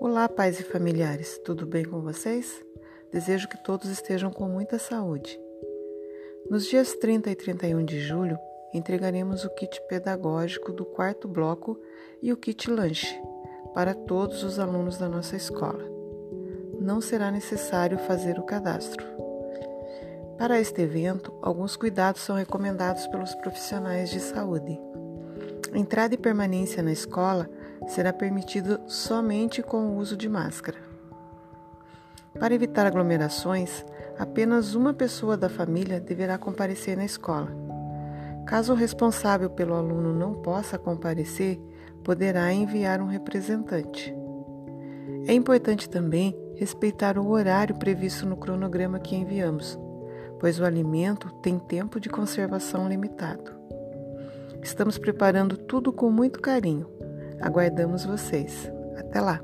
Olá, pais e familiares, tudo bem com vocês? Desejo que todos estejam com muita saúde. Nos dias 30 e 31 de julho, entregaremos o kit pedagógico do quarto bloco e o kit lanche para todos os alunos da nossa escola. Não será necessário fazer o cadastro. Para este evento, alguns cuidados são recomendados pelos profissionais de saúde. Entrada e permanência na escola será permitido somente com o uso de máscara. Para evitar aglomerações, apenas uma pessoa da família deverá comparecer na escola. Caso o responsável pelo aluno não possa comparecer, poderá enviar um representante. É importante também respeitar o horário previsto no cronograma que enviamos, pois o alimento tem tempo de conservação limitado. Estamos preparando tudo com muito carinho Aguardamos vocês. Até lá!